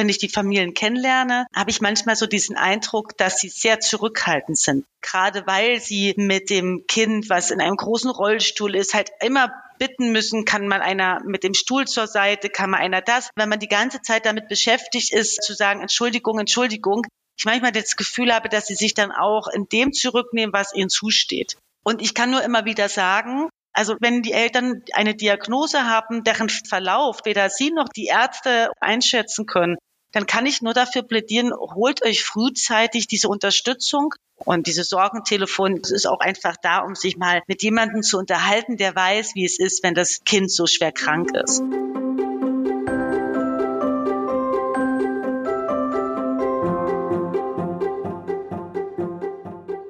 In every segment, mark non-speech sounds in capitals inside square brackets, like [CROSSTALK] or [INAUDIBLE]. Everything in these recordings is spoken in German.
wenn ich die Familien kennenlerne, habe ich manchmal so diesen Eindruck, dass sie sehr zurückhaltend sind. Gerade weil sie mit dem Kind, was in einem großen Rollstuhl ist, halt immer bitten müssen, kann man einer mit dem Stuhl zur Seite, kann man einer das. Wenn man die ganze Zeit damit beschäftigt ist, zu sagen, Entschuldigung, Entschuldigung, ich manchmal das Gefühl habe, dass sie sich dann auch in dem zurücknehmen, was ihnen zusteht. Und ich kann nur immer wieder sagen, also wenn die Eltern eine Diagnose haben, deren Verlauf weder sie noch die Ärzte einschätzen können, dann kann ich nur dafür plädieren, holt euch frühzeitig diese Unterstützung. Und dieses Sorgentelefon ist auch einfach da, um sich mal mit jemandem zu unterhalten, der weiß, wie es ist, wenn das Kind so schwer krank ist.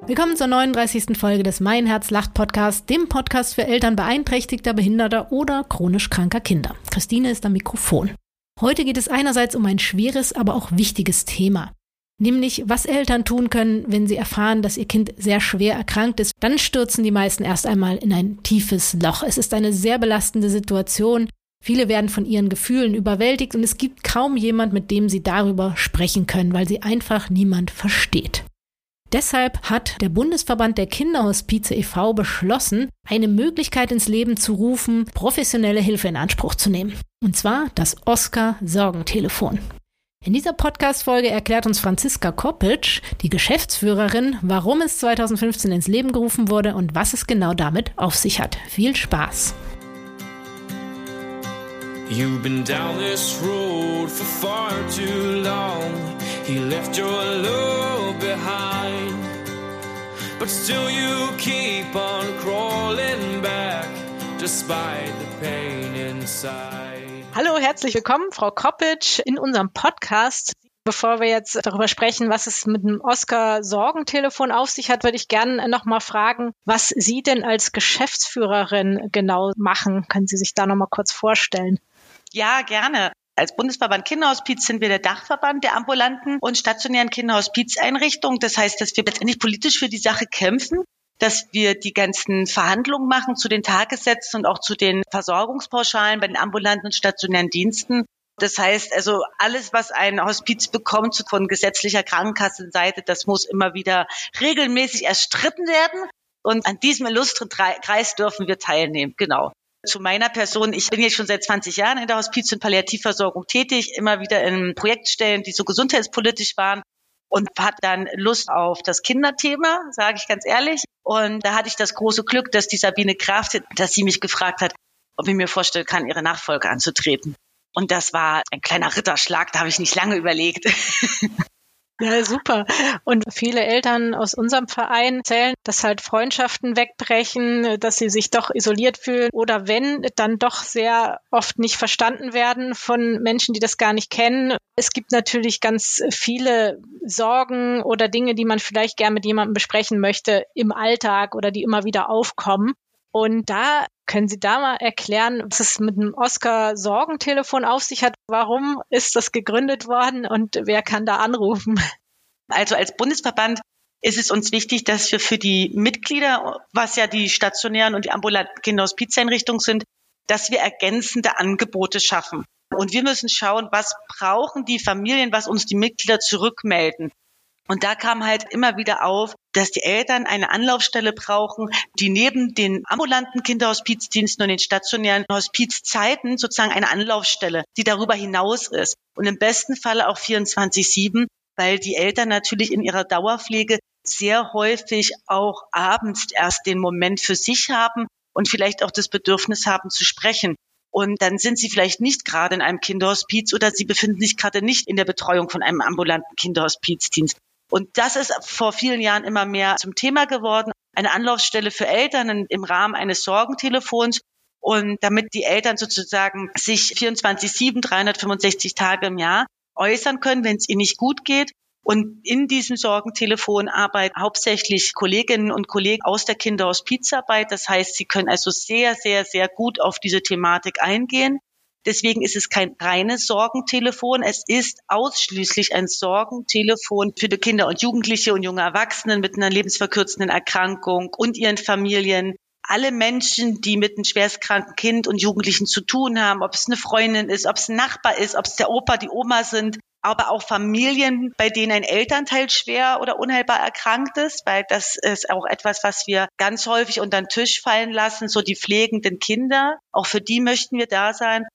Willkommen zur 39. Folge des Mein Herz lacht Podcast, dem Podcast für Eltern beeinträchtigter, behinderter oder chronisch kranker Kinder. Christine ist am Mikrofon. Heute geht es einerseits um ein schweres, aber auch wichtiges Thema. Nämlich, was Eltern tun können, wenn sie erfahren, dass ihr Kind sehr schwer erkrankt ist. Dann stürzen die meisten erst einmal in ein tiefes Loch. Es ist eine sehr belastende Situation. Viele werden von ihren Gefühlen überwältigt und es gibt kaum jemand, mit dem sie darüber sprechen können, weil sie einfach niemand versteht. Deshalb hat der Bundesverband der Kinderhospize e.V. beschlossen, eine Möglichkeit ins Leben zu rufen, professionelle Hilfe in Anspruch zu nehmen. Und zwar das Oscar-Sorgentelefon. In dieser Podcast-Folge erklärt uns Franziska Koppitsch, die Geschäftsführerin, warum es 2015 ins Leben gerufen wurde und was es genau damit auf sich hat. Viel Spaß! You've been down this road for far too long. He left your love behind. But still you keep on crawling back, despite the pain inside. Hallo, herzlich willkommen, Frau Koppitsch, in unserem Podcast. Bevor wir jetzt darüber sprechen, was es mit dem Oscar-Sorgentelefon auf sich hat, würde ich gerne noch mal fragen, was Sie denn als Geschäftsführerin genau machen. Können Sie sich da noch mal kurz vorstellen? Ja, gerne. Als Bundesverband Kinderhospiz sind wir der Dachverband der ambulanten und stationären Kinderhospizeinrichtungen. Das heißt, dass wir letztendlich politisch für die Sache kämpfen, dass wir die ganzen Verhandlungen machen zu den Tagessätzen und auch zu den Versorgungspauschalen bei den ambulanten und stationären Diensten. Das heißt also, alles, was ein Hospiz bekommt von gesetzlicher Krankenkassenseite, das muss immer wieder regelmäßig erstritten werden. Und an diesem illustren Kreis dürfen wir teilnehmen. Genau. Zu meiner Person, ich bin jetzt schon seit 20 Jahren in der Hospiz- und Palliativversorgung tätig, immer wieder in Projektstellen, die so gesundheitspolitisch waren und hatte dann Lust auf das Kinderthema, sage ich ganz ehrlich. Und da hatte ich das große Glück, dass die Sabine Kraft, dass sie mich gefragt hat, ob ich mir vorstellen kann, ihre Nachfolge anzutreten. Und das war ein kleiner Ritterschlag, da habe ich nicht lange überlegt. [LAUGHS] [LAUGHS] Ja, super. Und viele Eltern aus unserem Verein erzählen, dass halt Freundschaften wegbrechen, dass sie sich doch isoliert fühlen oder wenn, dann doch sehr oft nicht verstanden werden von Menschen, die das gar nicht kennen. Es gibt natürlich ganz viele Sorgen oder Dinge, die man vielleicht gern mit jemandem besprechen möchte im Alltag oder die immer wieder aufkommen. Und da können Sie da mal erklären, was es mit dem Oscar-Sorgentelefon auf sich hat? Warum ist das gegründet worden und wer kann da anrufen? Also als Bundesverband ist es uns wichtig, dass wir für die Mitglieder, was ja die stationären und die ambulanten Kinderhospizeinrichtungen sind, dass wir ergänzende Angebote schaffen. Und wir müssen schauen, was brauchen die Familien, was uns die Mitglieder zurückmelden. Und da kam halt immer wieder auf, dass die Eltern eine Anlaufstelle brauchen, die neben den ambulanten Kinderhospizdiensten und den stationären Hospizzeiten sozusagen eine Anlaufstelle, die darüber hinaus ist. Und im besten Falle auch 24-7, weil die Eltern natürlich in ihrer Dauerpflege sehr häufig auch abends erst den Moment für sich haben und vielleicht auch das Bedürfnis haben zu sprechen. Und dann sind sie vielleicht nicht gerade in einem Kinderhospiz oder sie befinden sich gerade nicht in der Betreuung von einem ambulanten Kinderhospizdienst. Und das ist vor vielen Jahren immer mehr zum Thema geworden. Eine Anlaufstelle für Eltern im Rahmen eines Sorgentelefons. Und damit die Eltern sozusagen sich 24-7, 365 Tage im Jahr äußern können, wenn es ihnen nicht gut geht. Und in diesem Sorgentelefon arbeiten hauptsächlich Kolleginnen und Kollegen aus der Kinderhospizarbeit. Das heißt, sie können also sehr, sehr, sehr gut auf diese Thematik eingehen. Deswegen ist es kein reines Sorgentelefon. Es ist ausschließlich ein Sorgentelefon für Kinder und Jugendliche und junge Erwachsenen mit einer lebensverkürzenden Erkrankung und ihren Familien. Alle Menschen, die mit einem schwerstkranken Kind und Jugendlichen zu tun haben, ob es eine Freundin ist, ob es ein Nachbar ist, ob es der Opa, die Oma sind, aber auch Familien, bei denen ein Elternteil schwer oder unheilbar erkrankt ist, weil das ist auch etwas, was wir ganz häufig unter den Tisch fallen lassen, so die pflegenden Kinder. Auch für die möchten wir da sein.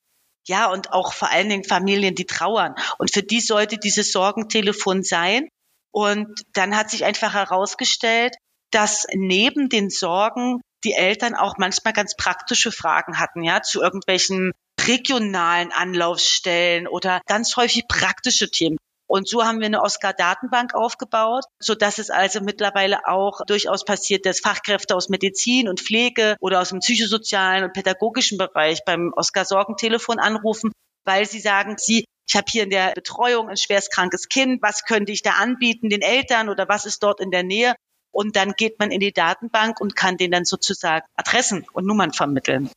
Ja, und auch vor allen Dingen Familien, die trauern. Und für die sollte dieses Sorgentelefon sein. Und dann hat sich einfach herausgestellt, dass neben den Sorgen die Eltern auch manchmal ganz praktische Fragen hatten, ja, zu irgendwelchen regionalen Anlaufstellen oder ganz häufig praktische Themen. Und so haben wir eine Oscar-Datenbank aufgebaut, so dass es also mittlerweile auch durchaus passiert, dass Fachkräfte aus Medizin und Pflege oder aus dem psychosozialen und pädagogischen Bereich beim Oscar-Sorgentelefon anrufen, weil sie sagen, sie, ich habe hier in der Betreuung ein schwerstkrankes Kind, was könnte ich da anbieten den Eltern oder was ist dort in der Nähe? Und dann geht man in die Datenbank und kann denen dann sozusagen Adressen und Nummern vermitteln.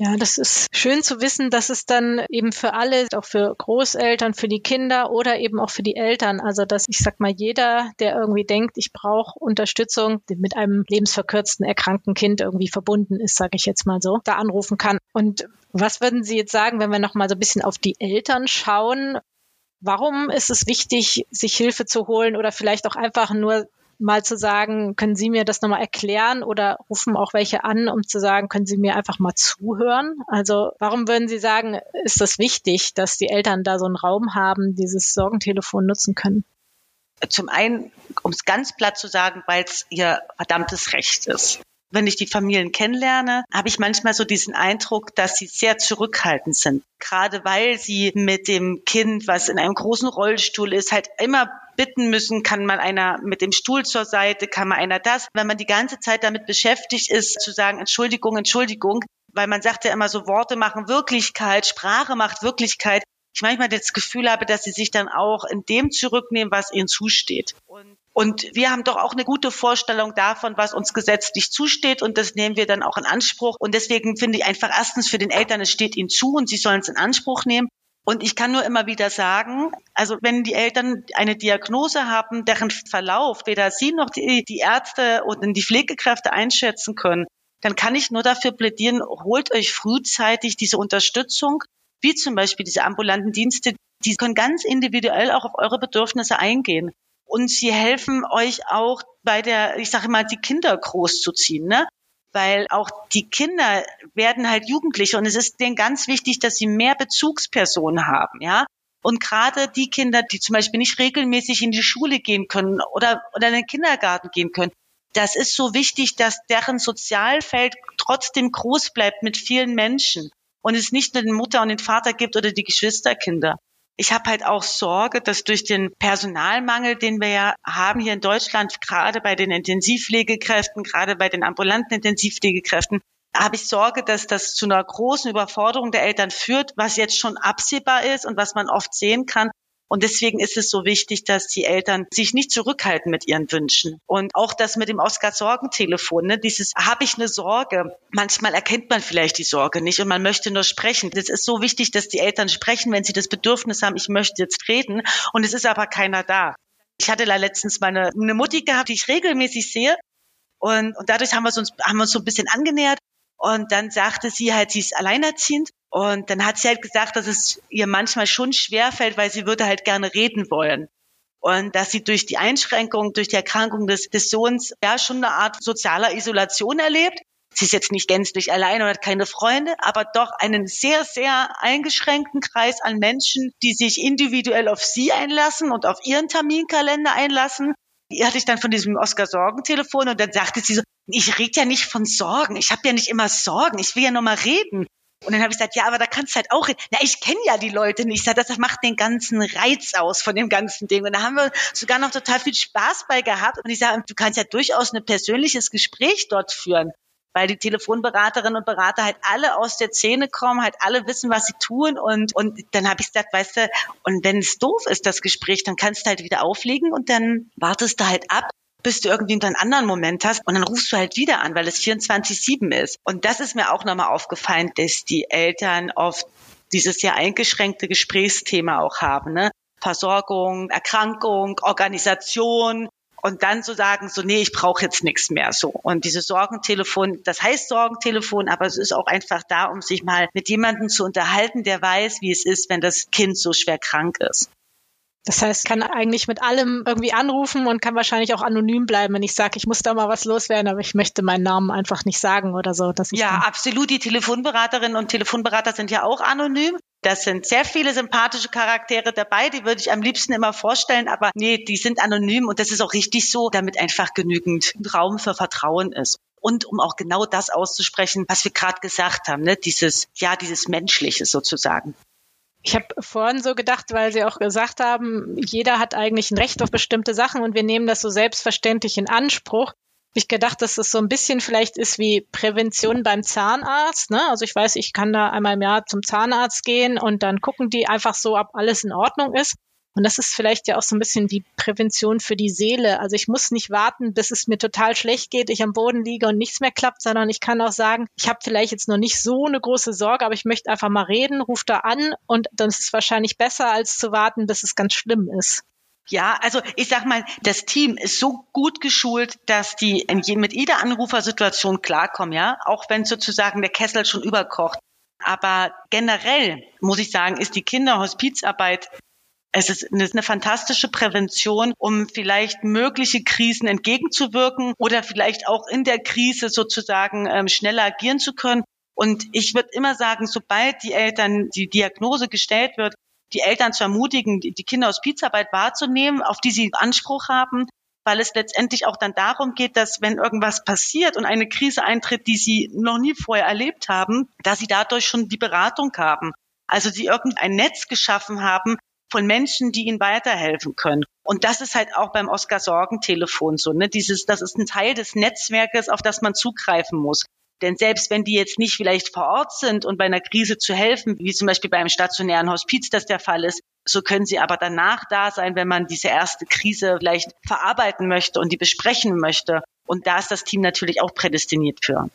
Ja, das ist schön zu wissen, dass es dann eben für alle, auch für Großeltern, für die Kinder oder eben auch für die Eltern, also dass ich sag mal jeder, der irgendwie denkt, ich brauche Unterstützung, mit einem lebensverkürzten erkrankten Kind irgendwie verbunden ist, sage ich jetzt mal so, da anrufen kann. Und was würden Sie jetzt sagen, wenn wir noch mal so ein bisschen auf die Eltern schauen? Warum ist es wichtig, sich Hilfe zu holen oder vielleicht auch einfach nur mal zu sagen, können Sie mir das nochmal erklären oder rufen auch welche an, um zu sagen, können Sie mir einfach mal zuhören? Also warum würden Sie sagen, ist das wichtig, dass die Eltern da so einen Raum haben, dieses Sorgentelefon nutzen können? Zum einen, um es ganz platt zu sagen, weil es ihr verdammtes Recht ist wenn ich die Familien kennenlerne, habe ich manchmal so diesen Eindruck, dass sie sehr zurückhaltend sind. Gerade weil sie mit dem Kind, was in einem großen Rollstuhl ist, halt immer bitten müssen, kann man einer mit dem Stuhl zur Seite, kann man einer das. Wenn man die ganze Zeit damit beschäftigt ist, zu sagen, Entschuldigung, Entschuldigung, weil man sagt ja immer so, Worte machen Wirklichkeit, Sprache macht Wirklichkeit. Ich manchmal das Gefühl habe, dass sie sich dann auch in dem zurücknehmen, was ihnen zusteht. Und und wir haben doch auch eine gute Vorstellung davon, was uns gesetzlich zusteht. Und das nehmen wir dann auch in Anspruch. Und deswegen finde ich einfach erstens für den Eltern, es steht ihnen zu und sie sollen es in Anspruch nehmen. Und ich kann nur immer wieder sagen, also wenn die Eltern eine Diagnose haben, deren Verlauf weder sie noch die, die Ärzte und die Pflegekräfte einschätzen können, dann kann ich nur dafür plädieren, holt euch frühzeitig diese Unterstützung, wie zum Beispiel diese ambulanten Dienste, die können ganz individuell auch auf eure Bedürfnisse eingehen. Und sie helfen euch auch bei der, ich sage mal, die Kinder großzuziehen, ne? Weil auch die Kinder werden halt Jugendliche und es ist denen ganz wichtig, dass sie mehr Bezugspersonen haben, ja. Und gerade die Kinder, die zum Beispiel nicht regelmäßig in die Schule gehen können oder, oder in den Kindergarten gehen können, das ist so wichtig, dass deren Sozialfeld trotzdem groß bleibt mit vielen Menschen und es nicht nur den Mutter und den Vater gibt oder die Geschwisterkinder. Ich habe halt auch Sorge, dass durch den Personalmangel, den wir ja haben hier in Deutschland, gerade bei den Intensivpflegekräften, gerade bei den ambulanten Intensivpflegekräften, habe ich Sorge, dass das zu einer großen Überforderung der Eltern führt, was jetzt schon absehbar ist und was man oft sehen kann, und deswegen ist es so wichtig, dass die Eltern sich nicht zurückhalten mit ihren Wünschen. Und auch das mit dem Oscar-Sorgentelefon, ne, dieses, habe ich eine Sorge? Manchmal erkennt man vielleicht die Sorge nicht und man möchte nur sprechen. Das ist so wichtig, dass die Eltern sprechen, wenn sie das Bedürfnis haben, ich möchte jetzt reden und es ist aber keiner da. Ich hatte da letztens mal eine, eine Mutti gehabt, die ich regelmäßig sehe und, und dadurch haben wir uns, haben wir uns so ein bisschen angenähert und dann sagte sie halt, sie ist alleinerziehend und dann hat sie halt gesagt, dass es ihr manchmal schon schwer fällt, weil sie würde halt gerne reden wollen. Und dass sie durch die Einschränkung, durch die Erkrankung des, des Sohns ja schon eine Art sozialer Isolation erlebt. Sie ist jetzt nicht gänzlich allein und hat keine Freunde, aber doch einen sehr, sehr eingeschränkten Kreis an Menschen, die sich individuell auf sie einlassen und auf ihren Terminkalender einlassen. Die hatte ich dann von diesem Oscar-Sorgentelefon und dann sagte sie so, ich rede ja nicht von Sorgen, ich habe ja nicht immer Sorgen, ich will ja nur mal reden. Und dann habe ich gesagt, ja, aber da kannst du halt auch reden. Na, ich kenne ja die Leute nicht. Ich sage, das macht den ganzen Reiz aus von dem ganzen Ding. Und da haben wir sogar noch total viel Spaß bei gehabt. Und ich sage, du kannst ja durchaus ein persönliches Gespräch dort führen weil die Telefonberaterinnen und Berater halt alle aus der Szene kommen, halt alle wissen, was sie tun und und dann habe ich gesagt, weißt du, und wenn es doof ist das Gespräch, dann kannst du halt wieder auflegen und dann wartest du halt ab, bis du irgendwie einen anderen Moment hast und dann rufst du halt wieder an, weil es 24-7 ist. Und das ist mir auch nochmal aufgefallen, dass die Eltern oft dieses sehr eingeschränkte Gesprächsthema auch haben. Ne? Versorgung, Erkrankung, Organisation und dann so sagen, so, nee, ich brauche jetzt nichts mehr so. Und dieses Sorgentelefon, das heißt Sorgentelefon, aber es ist auch einfach da, um sich mal mit jemandem zu unterhalten, der weiß, wie es ist, wenn das Kind so schwer krank ist. Das heißt, kann eigentlich mit allem irgendwie anrufen und kann wahrscheinlich auch anonym bleiben, wenn ich sage, ich muss da mal was loswerden, aber ich möchte meinen Namen einfach nicht sagen oder so. ja, absolut. Die Telefonberaterinnen und Telefonberater sind ja auch anonym. Das sind sehr viele sympathische Charaktere dabei, die würde ich am liebsten immer vorstellen, aber nee, die sind anonym und das ist auch richtig so, damit einfach genügend Raum für Vertrauen ist. Und um auch genau das auszusprechen, was wir gerade gesagt haben, ne? dieses, ja, dieses Menschliche sozusagen. Ich habe vorhin so gedacht, weil Sie auch gesagt haben, jeder hat eigentlich ein Recht auf bestimmte Sachen und wir nehmen das so selbstverständlich in Anspruch. Ich gedacht, dass das so ein bisschen vielleicht ist wie Prävention beim Zahnarzt. Ne? Also ich weiß, ich kann da einmal im Jahr zum Zahnarzt gehen und dann gucken die einfach so, ob alles in Ordnung ist. Und das ist vielleicht ja auch so ein bisschen wie Prävention für die Seele. Also ich muss nicht warten, bis es mir total schlecht geht, ich am Boden liege und nichts mehr klappt, sondern ich kann auch sagen, ich habe vielleicht jetzt noch nicht so eine große Sorge, aber ich möchte einfach mal reden, ruf da an und dann ist es wahrscheinlich besser, als zu warten, bis es ganz schlimm ist. Ja, also ich sag mal, das Team ist so gut geschult, dass die mit jeder Anrufersituation klarkommen, ja, auch wenn sozusagen der Kessel schon überkocht. Aber generell muss ich sagen, ist die Kinderhospizarbeit es ist eine fantastische Prävention, um vielleicht mögliche Krisen entgegenzuwirken oder vielleicht auch in der Krise sozusagen ähm, schneller agieren zu können. Und ich würde immer sagen, sobald die Eltern die Diagnose gestellt wird, die Eltern zu ermutigen, die Kinder aus Pizarbeit wahrzunehmen, auf die sie Anspruch haben, weil es letztendlich auch dann darum geht, dass wenn irgendwas passiert und eine Krise eintritt, die sie noch nie vorher erlebt haben, dass sie dadurch schon die Beratung haben. Also sie irgendein Netz geschaffen haben, von Menschen, die ihnen weiterhelfen können. Und das ist halt auch beim Oscar-Sorgentelefon so. Ne? Dieses, das ist ein Teil des Netzwerkes, auf das man zugreifen muss. Denn selbst wenn die jetzt nicht vielleicht vor Ort sind und bei einer Krise zu helfen, wie zum Beispiel beim stationären Hospiz das der Fall ist, so können sie aber danach da sein, wenn man diese erste Krise vielleicht verarbeiten möchte und die besprechen möchte. Und da ist das Team natürlich auch prädestiniert für.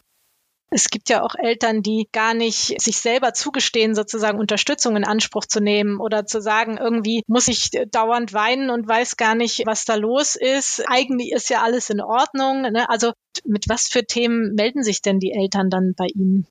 Es gibt ja auch Eltern, die gar nicht sich selber zugestehen, sozusagen Unterstützung in Anspruch zu nehmen oder zu sagen, irgendwie muss ich dauernd weinen und weiß gar nicht, was da los ist. Eigentlich ist ja alles in Ordnung. Ne? Also mit was für Themen melden sich denn die Eltern dann bei Ihnen?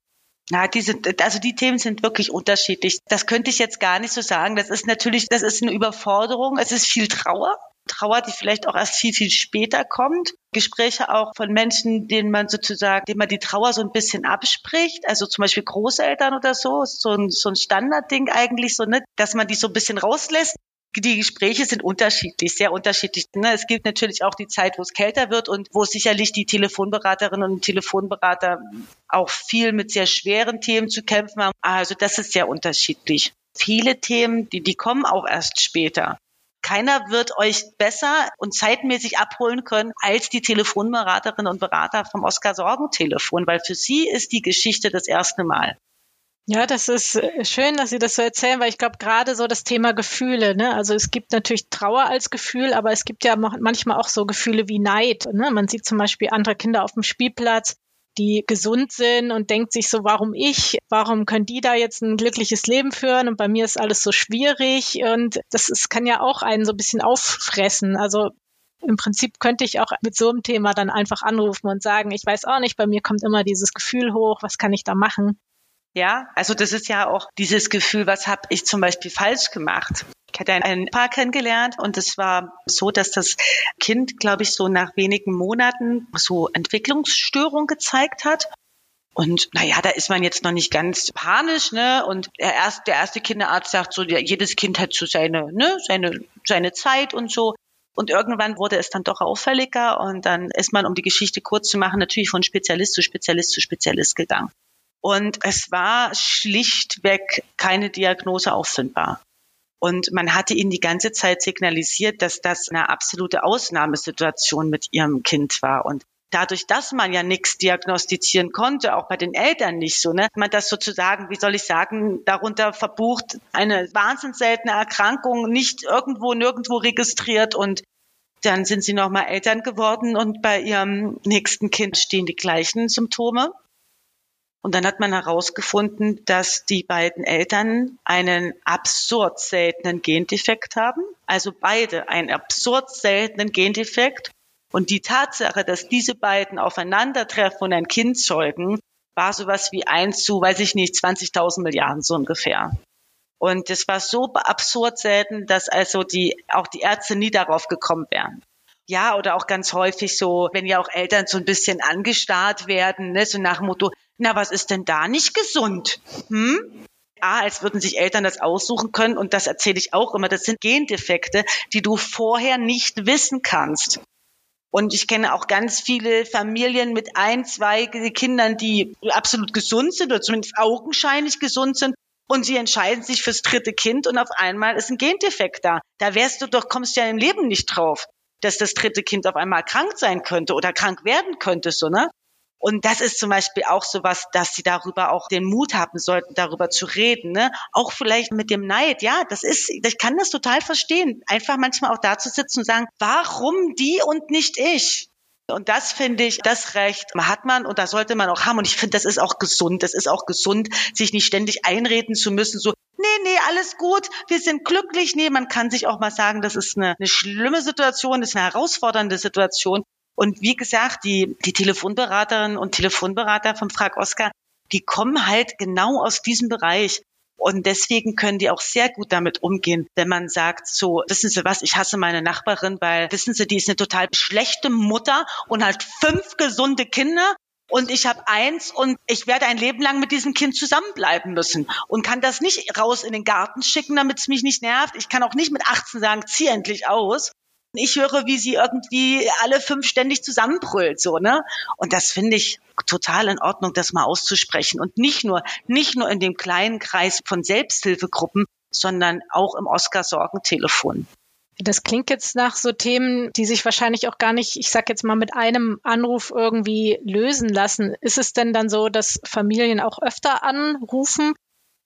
Ja, diese, also die Themen sind wirklich unterschiedlich. Das könnte ich jetzt gar nicht so sagen. Das ist natürlich, das ist eine Überforderung. Es ist viel Trauer. Trauer, die vielleicht auch erst viel, viel später kommt. Gespräche auch von Menschen, denen man sozusagen, denen man die Trauer so ein bisschen abspricht, also zum Beispiel Großeltern oder so, so ein, so ein Standardding eigentlich so, ne, dass man die so ein bisschen rauslässt. Die Gespräche sind unterschiedlich, sehr unterschiedlich. Ne? Es gibt natürlich auch die Zeit, wo es kälter wird und wo sicherlich die Telefonberaterinnen und Telefonberater auch viel mit sehr schweren Themen zu kämpfen haben. Also das ist sehr unterschiedlich. Viele Themen, die, die kommen auch erst später. Keiner wird euch besser und zeitmäßig abholen können als die Telefonberaterinnen und Berater vom Oskar Sorgentelefon, weil für sie ist die Geschichte das erste Mal. Ja, das ist äh, schön, dass Sie das so erzählen, weil ich glaube, gerade so das Thema Gefühle, ne? Also es gibt natürlich Trauer als Gefühl, aber es gibt ja manchmal auch so Gefühle wie Neid. Ne? Man sieht zum Beispiel andere Kinder auf dem Spielplatz, die gesund sind und denkt sich so, warum ich? Warum können die da jetzt ein glückliches Leben führen und bei mir ist alles so schwierig und das ist, kann ja auch einen so ein bisschen auffressen. Also im Prinzip könnte ich auch mit so einem Thema dann einfach anrufen und sagen, ich weiß auch nicht, bei mir kommt immer dieses Gefühl hoch, was kann ich da machen? Ja, also das ist ja auch dieses Gefühl, was habe ich zum Beispiel falsch gemacht? Ich hatte ein Paar kennengelernt und es war so, dass das Kind, glaube ich, so nach wenigen Monaten so Entwicklungsstörung gezeigt hat. Und naja, da ist man jetzt noch nicht ganz panisch, ne? Und der erste, der erste Kinderarzt sagt so, jedes Kind hat so seine, ne, seine, seine Zeit und so. Und irgendwann wurde es dann doch auffälliger und dann ist man, um die Geschichte kurz zu machen, natürlich von Spezialist zu Spezialist zu Spezialist gegangen. Und es war schlichtweg keine Diagnose auffindbar. Und man hatte ihnen die ganze Zeit signalisiert, dass das eine absolute Ausnahmesituation mit ihrem Kind war. Und dadurch, dass man ja nichts diagnostizieren konnte, auch bei den Eltern nicht so, ne, man das sozusagen, wie soll ich sagen, darunter verbucht, eine wahnsinnig seltene Erkrankung, nicht irgendwo, nirgendwo registriert und dann sind sie nochmal Eltern geworden und bei ihrem nächsten Kind stehen die gleichen Symptome. Und dann hat man herausgefunden, dass die beiden Eltern einen absurd seltenen Gendefekt haben. Also beide einen absurd seltenen Gendefekt. Und die Tatsache, dass diese beiden aufeinandertreffen und ein Kind zeugen, war sowas wie eins zu, weiß ich nicht, 20.000 Milliarden so ungefähr. Und das war so absurd selten, dass also die, auch die Ärzte nie darauf gekommen wären. Ja, oder auch ganz häufig so, wenn ja auch Eltern so ein bisschen angestarrt werden, ne, so nach dem Motto, na, was ist denn da nicht gesund? Hm? A, als würden sich Eltern das aussuchen können und das erzähle ich auch immer, das sind Gendefekte, die du vorher nicht wissen kannst. Und ich kenne auch ganz viele Familien mit ein, zwei Kindern, die absolut gesund sind oder zumindest augenscheinlich gesund sind. Und sie entscheiden sich fürs dritte Kind und auf einmal ist ein Gendefekt da. Da wärst du doch, kommst ja im Leben nicht drauf, dass das dritte Kind auf einmal krank sein könnte oder krank werden könnte, so, ne? Und das ist zum Beispiel auch so was, dass sie darüber auch den Mut haben sollten, darüber zu reden. Ne? Auch vielleicht mit dem Neid. Ja, das ist, ich kann das total verstehen. Einfach manchmal auch da zu sitzen und sagen, warum die und nicht ich? Und das finde ich, das Recht hat man und da sollte man auch haben. Und ich finde, das ist auch gesund. Das ist auch gesund, sich nicht ständig einreden zu müssen, so, nee, nee, alles gut, wir sind glücklich. Nee, man kann sich auch mal sagen, das ist eine, eine schlimme Situation, das ist eine herausfordernde Situation. Und wie gesagt, die, die Telefonberaterinnen und Telefonberater vom Frag Oscar, die kommen halt genau aus diesem Bereich. Und deswegen können die auch sehr gut damit umgehen, wenn man sagt, so, wissen Sie was, ich hasse meine Nachbarin, weil, wissen Sie, die ist eine total schlechte Mutter und hat fünf gesunde Kinder und ich habe eins und ich werde ein Leben lang mit diesem Kind zusammenbleiben müssen und kann das nicht raus in den Garten schicken, damit es mich nicht nervt. Ich kann auch nicht mit 18 sagen, zieh endlich aus. Ich höre, wie sie irgendwie alle fünf ständig zusammenbrüllt, so, ne? Und das finde ich total in Ordnung, das mal auszusprechen. Und nicht nur, nicht nur in dem kleinen Kreis von Selbsthilfegruppen, sondern auch im Oscar-Sorgentelefon. Das klingt jetzt nach so Themen, die sich wahrscheinlich auch gar nicht, ich sag jetzt mal, mit einem Anruf irgendwie lösen lassen. Ist es denn dann so, dass Familien auch öfter anrufen?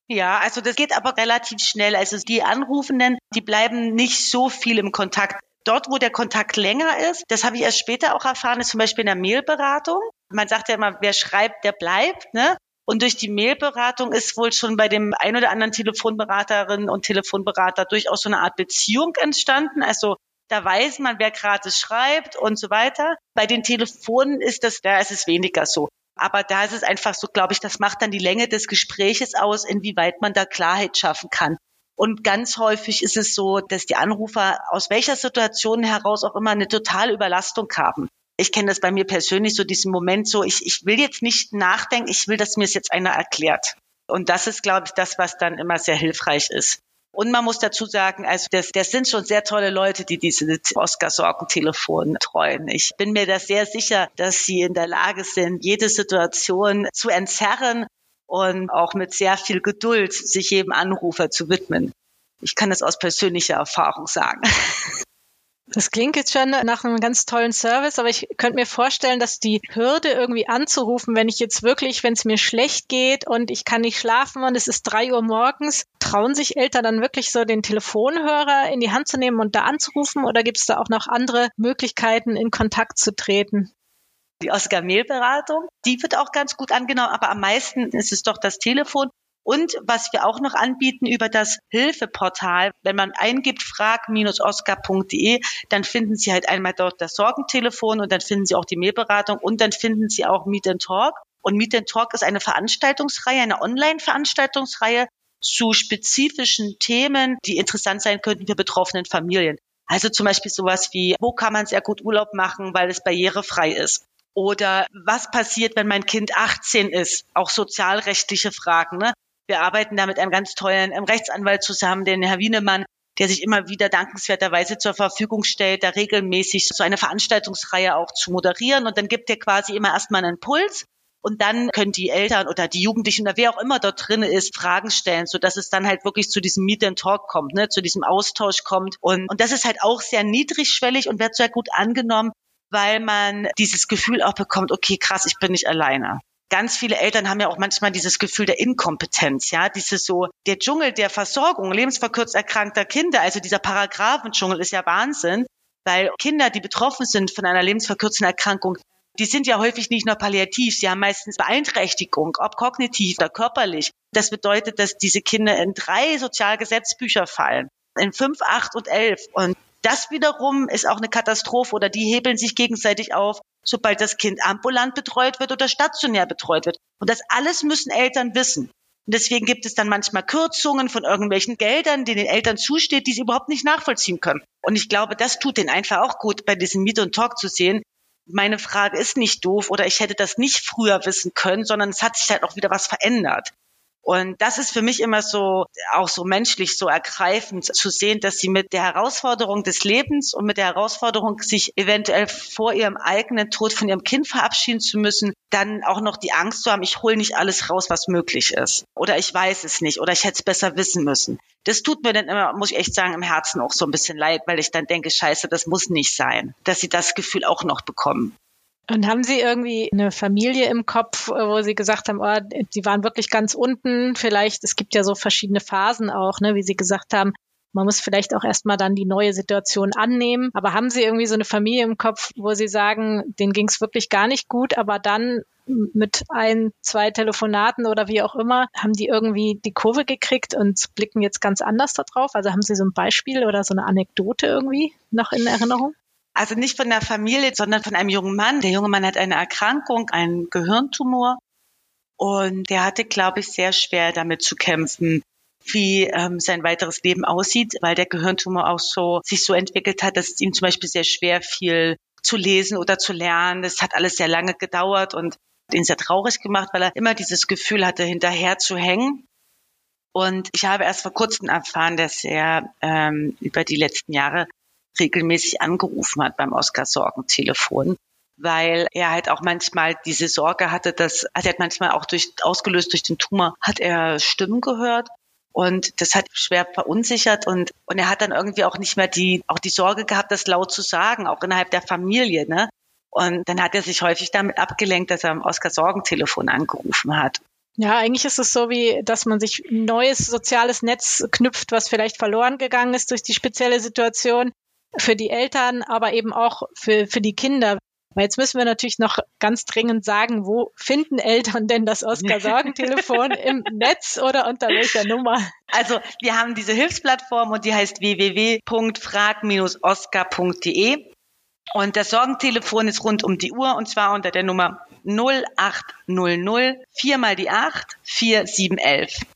Ja, also das geht aber relativ schnell. Also die Anrufenden, die bleiben nicht so viel im Kontakt. Dort, wo der Kontakt länger ist, das habe ich erst später auch erfahren, ist zum Beispiel in der Mailberatung. Man sagt ja immer, wer schreibt, der bleibt. Ne? Und durch die Mailberatung ist wohl schon bei dem ein oder anderen Telefonberaterinnen und Telefonberater durchaus so eine Art Beziehung entstanden. Also da weiß man, wer gerade schreibt und so weiter. Bei den Telefonen ist das, da ist es weniger so. Aber da ist es einfach so, glaube ich, das macht dann die Länge des Gespräches aus, inwieweit man da Klarheit schaffen kann. Und ganz häufig ist es so, dass die Anrufer aus welcher Situation heraus auch immer eine totale Überlastung haben. Ich kenne das bei mir persönlich so diesen Moment so, ich, ich will jetzt nicht nachdenken, ich will, dass mir es jetzt einer erklärt. Und das ist, glaube ich, das, was dann immer sehr hilfreich ist. Und man muss dazu sagen, also das, das sind schon sehr tolle Leute, die diese Oscar-Sorgentelefon treuen. Ich bin mir da sehr sicher, dass sie in der Lage sind, jede Situation zu entzerren und auch mit sehr viel Geduld sich jedem Anrufer zu widmen. Ich kann das aus persönlicher Erfahrung sagen. Das klingt jetzt schon nach einem ganz tollen Service, aber ich könnte mir vorstellen, dass die Hürde irgendwie anzurufen, wenn ich jetzt wirklich, wenn es mir schlecht geht und ich kann nicht schlafen und es ist drei Uhr morgens, trauen sich Eltern dann wirklich so den Telefonhörer in die Hand zu nehmen und da anzurufen oder gibt es da auch noch andere Möglichkeiten, in Kontakt zu treten? Die Oscar-Mail-Beratung, die wird auch ganz gut angenommen, aber am meisten ist es doch das Telefon. Und was wir auch noch anbieten über das Hilfeportal, wenn man eingibt frag-oscar.de, dann finden Sie halt einmal dort das Sorgentelefon und dann finden Sie auch die Mailberatung und dann finden Sie auch Meet and Talk. Und Meet and Talk ist eine Veranstaltungsreihe, eine Online-Veranstaltungsreihe zu spezifischen Themen, die interessant sein könnten für betroffenen Familien. Also zum Beispiel sowas wie, wo kann man sehr gut Urlaub machen, weil es barrierefrei ist? Oder was passiert, wenn mein Kind 18 ist? Auch sozialrechtliche Fragen. Ne? Wir arbeiten da mit einem ganz tollen Rechtsanwalt zusammen, den Herr Wienemann, der sich immer wieder dankenswerterweise zur Verfügung stellt, da regelmäßig so eine Veranstaltungsreihe auch zu moderieren. Und dann gibt er quasi immer erstmal einen Impuls. Und dann können die Eltern oder die Jugendlichen oder wer auch immer dort drin ist, Fragen stellen, so dass es dann halt wirklich zu diesem Meet and Talk kommt, ne, zu diesem Austausch kommt. Und, und das ist halt auch sehr niedrigschwellig und wird sehr gut angenommen, weil man dieses Gefühl auch bekommt, okay, krass, ich bin nicht alleine. Ganz viele Eltern haben ja auch manchmal dieses Gefühl der Inkompetenz, ja, dieses so, der Dschungel der Versorgung lebensverkürzt erkrankter Kinder, also dieser Paragraphendschungel ist ja Wahnsinn, weil Kinder, die betroffen sind von einer lebensverkürzenden Erkrankung, die sind ja häufig nicht nur palliativ, sie haben meistens Beeinträchtigung, ob kognitiv oder körperlich. Das bedeutet, dass diese Kinder in drei Sozialgesetzbücher fallen, in fünf, acht und elf. Und das wiederum ist auch eine Katastrophe oder die hebeln sich gegenseitig auf, sobald das Kind ambulant betreut wird oder stationär betreut wird. Und das alles müssen Eltern wissen. Und deswegen gibt es dann manchmal Kürzungen von irgendwelchen Geldern, die den Eltern zusteht, die sie überhaupt nicht nachvollziehen können. Und ich glaube, das tut denen einfach auch gut, bei diesem Meet und Talk zu sehen. Meine Frage ist nicht doof oder ich hätte das nicht früher wissen können, sondern es hat sich halt auch wieder was verändert. Und das ist für mich immer so, auch so menschlich, so ergreifend zu sehen, dass sie mit der Herausforderung des Lebens und mit der Herausforderung, sich eventuell vor ihrem eigenen Tod von ihrem Kind verabschieden zu müssen, dann auch noch die Angst zu haben, ich hole nicht alles raus, was möglich ist. Oder ich weiß es nicht. Oder ich hätte es besser wissen müssen. Das tut mir dann immer, muss ich echt sagen, im Herzen auch so ein bisschen leid, weil ich dann denke, scheiße, das muss nicht sein, dass sie das Gefühl auch noch bekommen. Und haben Sie irgendwie eine Familie im Kopf, wo Sie gesagt haben, oh, die waren wirklich ganz unten? Vielleicht, es gibt ja so verschiedene Phasen auch, ne, wie Sie gesagt haben, man muss vielleicht auch erstmal dann die neue Situation annehmen. Aber haben Sie irgendwie so eine Familie im Kopf, wo Sie sagen, denen ging es wirklich gar nicht gut, aber dann mit ein, zwei Telefonaten oder wie auch immer, haben die irgendwie die Kurve gekriegt und blicken jetzt ganz anders darauf? Also haben Sie so ein Beispiel oder so eine Anekdote irgendwie noch in Erinnerung? Also nicht von der Familie, sondern von einem jungen Mann. Der junge Mann hat eine Erkrankung, einen Gehirntumor. Und der hatte, glaube ich, sehr schwer damit zu kämpfen, wie ähm, sein weiteres Leben aussieht, weil der Gehirntumor auch so sich so entwickelt hat, dass es ihm zum Beispiel sehr schwer fiel zu lesen oder zu lernen. Das hat alles sehr lange gedauert und ihn sehr traurig gemacht, weil er immer dieses Gefühl hatte, hinterher zu hängen. Und ich habe erst vor kurzem erfahren, dass er ähm, über die letzten Jahre regelmäßig angerufen hat beim Oscar-Sorgentelefon, weil er halt auch manchmal diese Sorge hatte, dass, also er hat manchmal auch durch, ausgelöst durch den Tumor, hat er Stimmen gehört und das hat schwer verunsichert und, und er hat dann irgendwie auch nicht mehr die, auch die Sorge gehabt, das laut zu sagen, auch innerhalb der Familie, ne? Und dann hat er sich häufig damit abgelenkt, dass er am Oscar-Sorgentelefon angerufen hat. Ja, eigentlich ist es so wie, dass man sich ein neues soziales Netz knüpft, was vielleicht verloren gegangen ist durch die spezielle Situation für die Eltern, aber eben auch für, für die Kinder. Weil jetzt müssen wir natürlich noch ganz dringend sagen, wo finden Eltern denn das Oskar-Sorgentelefon [LAUGHS] im Netz oder unter welcher Nummer? Also wir haben diese Hilfsplattform und die heißt www.frag-oscar.de. Und das Sorgentelefon ist rund um die Uhr und zwar unter der Nummer 0800 4 mal die 8 4711.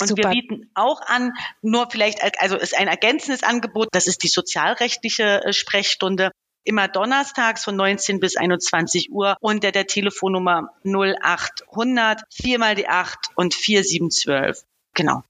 Und Super. wir bieten auch an, nur vielleicht, also ist ein ergänzendes Angebot, das ist die sozialrechtliche äh, Sprechstunde. Immer donnerstags von 19 bis 21 Uhr unter der Telefonnummer 0800 4 mal die 8 und 4712. Genau.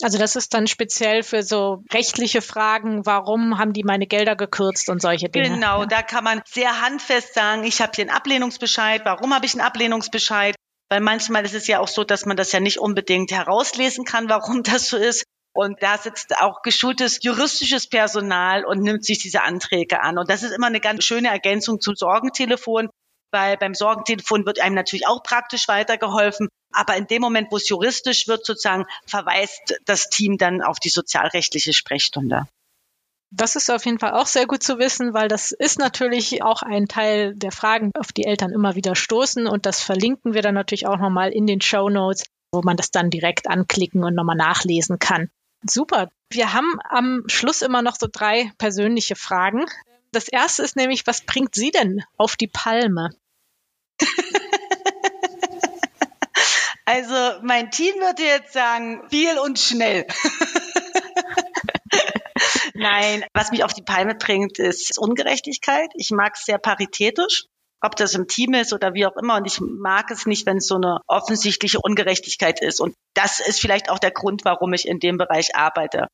Also das ist dann speziell für so rechtliche Fragen, warum haben die meine Gelder gekürzt und solche Dinge. Genau, ja. da kann man sehr handfest sagen, ich habe hier einen Ablehnungsbescheid, warum habe ich einen Ablehnungsbescheid? Weil manchmal ist es ja auch so, dass man das ja nicht unbedingt herauslesen kann, warum [LAUGHS] das so ist. Und da sitzt auch geschultes juristisches Personal und nimmt sich diese Anträge an. Und das ist immer eine ganz schöne Ergänzung zum Sorgentelefon, weil beim Sorgentelefon wird einem natürlich auch praktisch weitergeholfen. Aber in dem Moment, wo es juristisch wird, sozusagen verweist das Team dann auf die sozialrechtliche Sprechstunde. Das ist auf jeden Fall auch sehr gut zu wissen, weil das ist natürlich auch ein Teil der Fragen, auf die Eltern immer wieder stoßen. Und das verlinken wir dann natürlich auch nochmal in den Show Notes, wo man das dann direkt anklicken und nochmal nachlesen kann. Super. Wir haben am Schluss immer noch so drei persönliche Fragen. Das erste ist nämlich, was bringt Sie denn auf die Palme? [LAUGHS] Also mein Team würde jetzt sagen, viel und schnell. Nein, was mich auf die Palme bringt, ist Ungerechtigkeit. Ich mag es sehr paritätisch ob das im Team ist oder wie auch immer. Und ich mag es nicht, wenn es so eine offensichtliche Ungerechtigkeit ist. Und das ist vielleicht auch der Grund, warum ich in dem Bereich arbeite.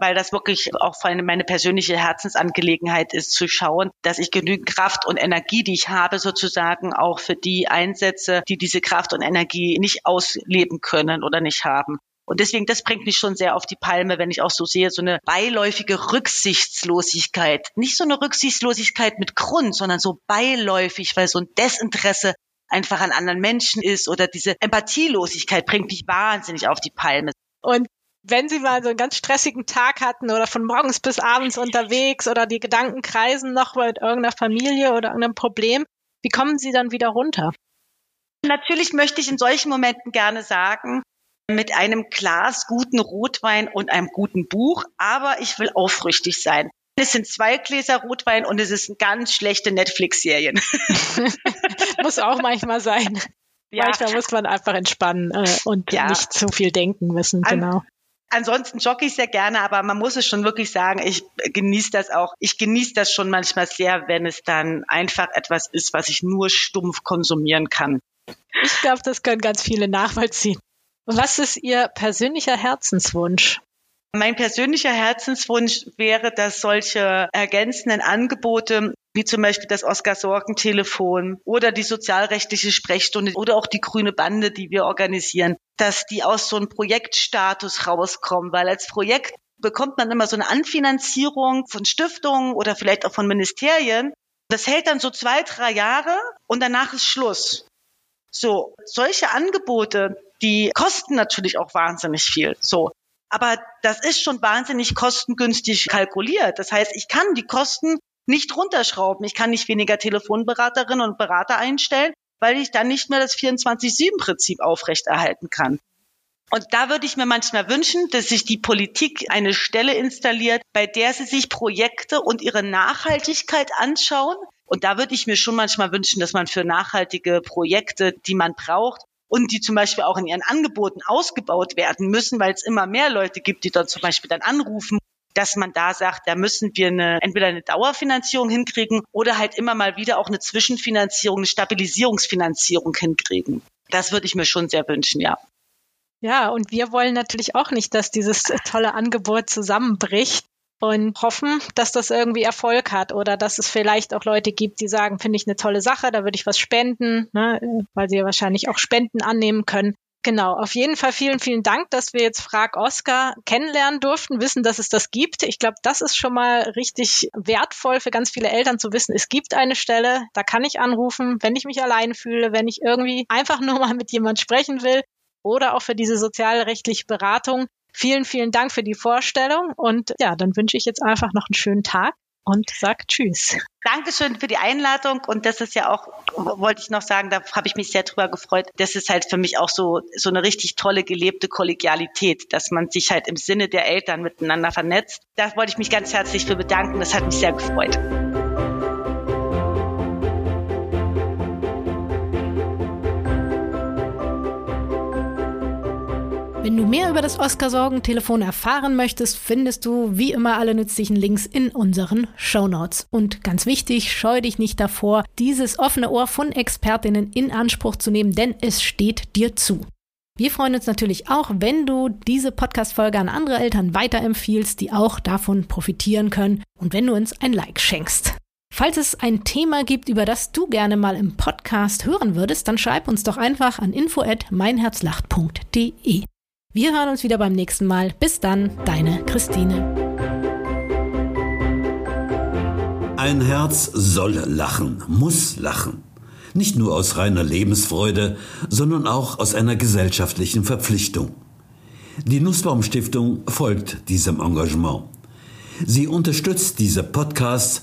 Weil das wirklich auch meine persönliche Herzensangelegenheit ist, zu schauen, dass ich genügend Kraft und Energie, die ich habe, sozusagen auch für die einsetze, die diese Kraft und Energie nicht ausleben können oder nicht haben. Und deswegen, das bringt mich schon sehr auf die Palme, wenn ich auch so sehe, so eine beiläufige Rücksichtslosigkeit. Nicht so eine Rücksichtslosigkeit mit Grund, sondern so beiläufig, weil so ein Desinteresse einfach an anderen Menschen ist oder diese Empathielosigkeit bringt mich wahnsinnig auf die Palme. Und wenn Sie mal so einen ganz stressigen Tag hatten oder von morgens bis abends unterwegs oder die Gedanken kreisen noch mit irgendeiner Familie oder irgendeinem Problem, wie kommen Sie dann wieder runter? Natürlich möchte ich in solchen Momenten gerne sagen, mit einem Glas guten Rotwein und einem guten Buch, aber ich will aufrichtig sein. Es sind zwei Gläser Rotwein und es ist eine ganz schlechte Netflix-Serien. [LAUGHS] Muss auch manchmal sein. Ja. Manchmal muss man einfach entspannen äh, und ja. nicht zu viel denken müssen, genau. Ansonsten jogge ich sehr gerne, aber man muss es schon wirklich sagen, ich genieße das auch. Ich genieße das schon manchmal sehr, wenn es dann einfach etwas ist, was ich nur stumpf konsumieren kann. Ich glaube, das können ganz viele nachvollziehen. Was ist Ihr persönlicher Herzenswunsch? Mein persönlicher Herzenswunsch wäre, dass solche ergänzenden Angebote wie zum Beispiel das Oskar-Sorgen-Telefon oder die sozialrechtliche Sprechstunde oder auch die grüne Bande, die wir organisieren, dass die aus so einem Projektstatus rauskommen, weil als Projekt bekommt man immer so eine Anfinanzierung von Stiftungen oder vielleicht auch von Ministerien. Das hält dann so zwei, drei Jahre und danach ist Schluss. So, solche Angebote, die kosten natürlich auch wahnsinnig viel. So. Aber das ist schon wahnsinnig kostengünstig kalkuliert. Das heißt, ich kann die Kosten nicht runterschrauben. Ich kann nicht weniger Telefonberaterinnen und Berater einstellen, weil ich dann nicht mehr das 24-7-Prinzip aufrechterhalten kann. Und da würde ich mir manchmal wünschen, dass sich die Politik eine Stelle installiert, bei der sie sich Projekte und ihre Nachhaltigkeit anschauen. Und da würde ich mir schon manchmal wünschen, dass man für nachhaltige Projekte, die man braucht, und die zum Beispiel auch in ihren Angeboten ausgebaut werden müssen, weil es immer mehr Leute gibt, die dann zum Beispiel dann anrufen, dass man da sagt, da müssen wir eine, entweder eine Dauerfinanzierung hinkriegen oder halt immer mal wieder auch eine Zwischenfinanzierung, eine Stabilisierungsfinanzierung hinkriegen. Das würde ich mir schon sehr wünschen, ja. Ja, und wir wollen natürlich auch nicht, dass dieses tolle Angebot zusammenbricht und hoffen, dass das irgendwie Erfolg hat oder dass es vielleicht auch Leute gibt, die sagen, finde ich eine tolle Sache, da würde ich was spenden, ne, weil sie ja wahrscheinlich auch Spenden annehmen können. Genau, auf jeden Fall vielen, vielen Dank, dass wir jetzt Frag Oscar kennenlernen durften, wissen, dass es das gibt. Ich glaube, das ist schon mal richtig wertvoll für ganz viele Eltern zu wissen, es gibt eine Stelle, da kann ich anrufen, wenn ich mich allein fühle, wenn ich irgendwie einfach nur mal mit jemand sprechen will oder auch für diese sozialrechtliche Beratung. Vielen, vielen Dank für die Vorstellung und ja, dann wünsche ich jetzt einfach noch einen schönen Tag und sag Tschüss. Dankeschön für die Einladung und das ist ja auch, wollte ich noch sagen, da habe ich mich sehr drüber gefreut. Das ist halt für mich auch so, so eine richtig tolle gelebte Kollegialität, dass man sich halt im Sinne der Eltern miteinander vernetzt. Da wollte ich mich ganz herzlich für bedanken. Das hat mich sehr gefreut. Wenn du mehr über das Oscar-Sorgen-Telefon erfahren möchtest, findest du wie immer alle nützlichen Links in unseren Shownotes. Und ganz wichtig, scheu dich nicht davor, dieses offene Ohr von Expertinnen in Anspruch zu nehmen, denn es steht dir zu. Wir freuen uns natürlich auch, wenn du diese Podcast-Folge an andere Eltern weiterempfiehlst, die auch davon profitieren können und wenn du uns ein Like schenkst. Falls es ein Thema gibt, über das du gerne mal im Podcast hören würdest, dann schreib uns doch einfach an info@meinherzlacht.de. Wir hören uns wieder beim nächsten Mal. Bis dann, deine Christine. Ein Herz soll lachen, muss lachen. Nicht nur aus reiner Lebensfreude, sondern auch aus einer gesellschaftlichen Verpflichtung. Die Nussbaum Stiftung folgt diesem Engagement. Sie unterstützt diese Podcasts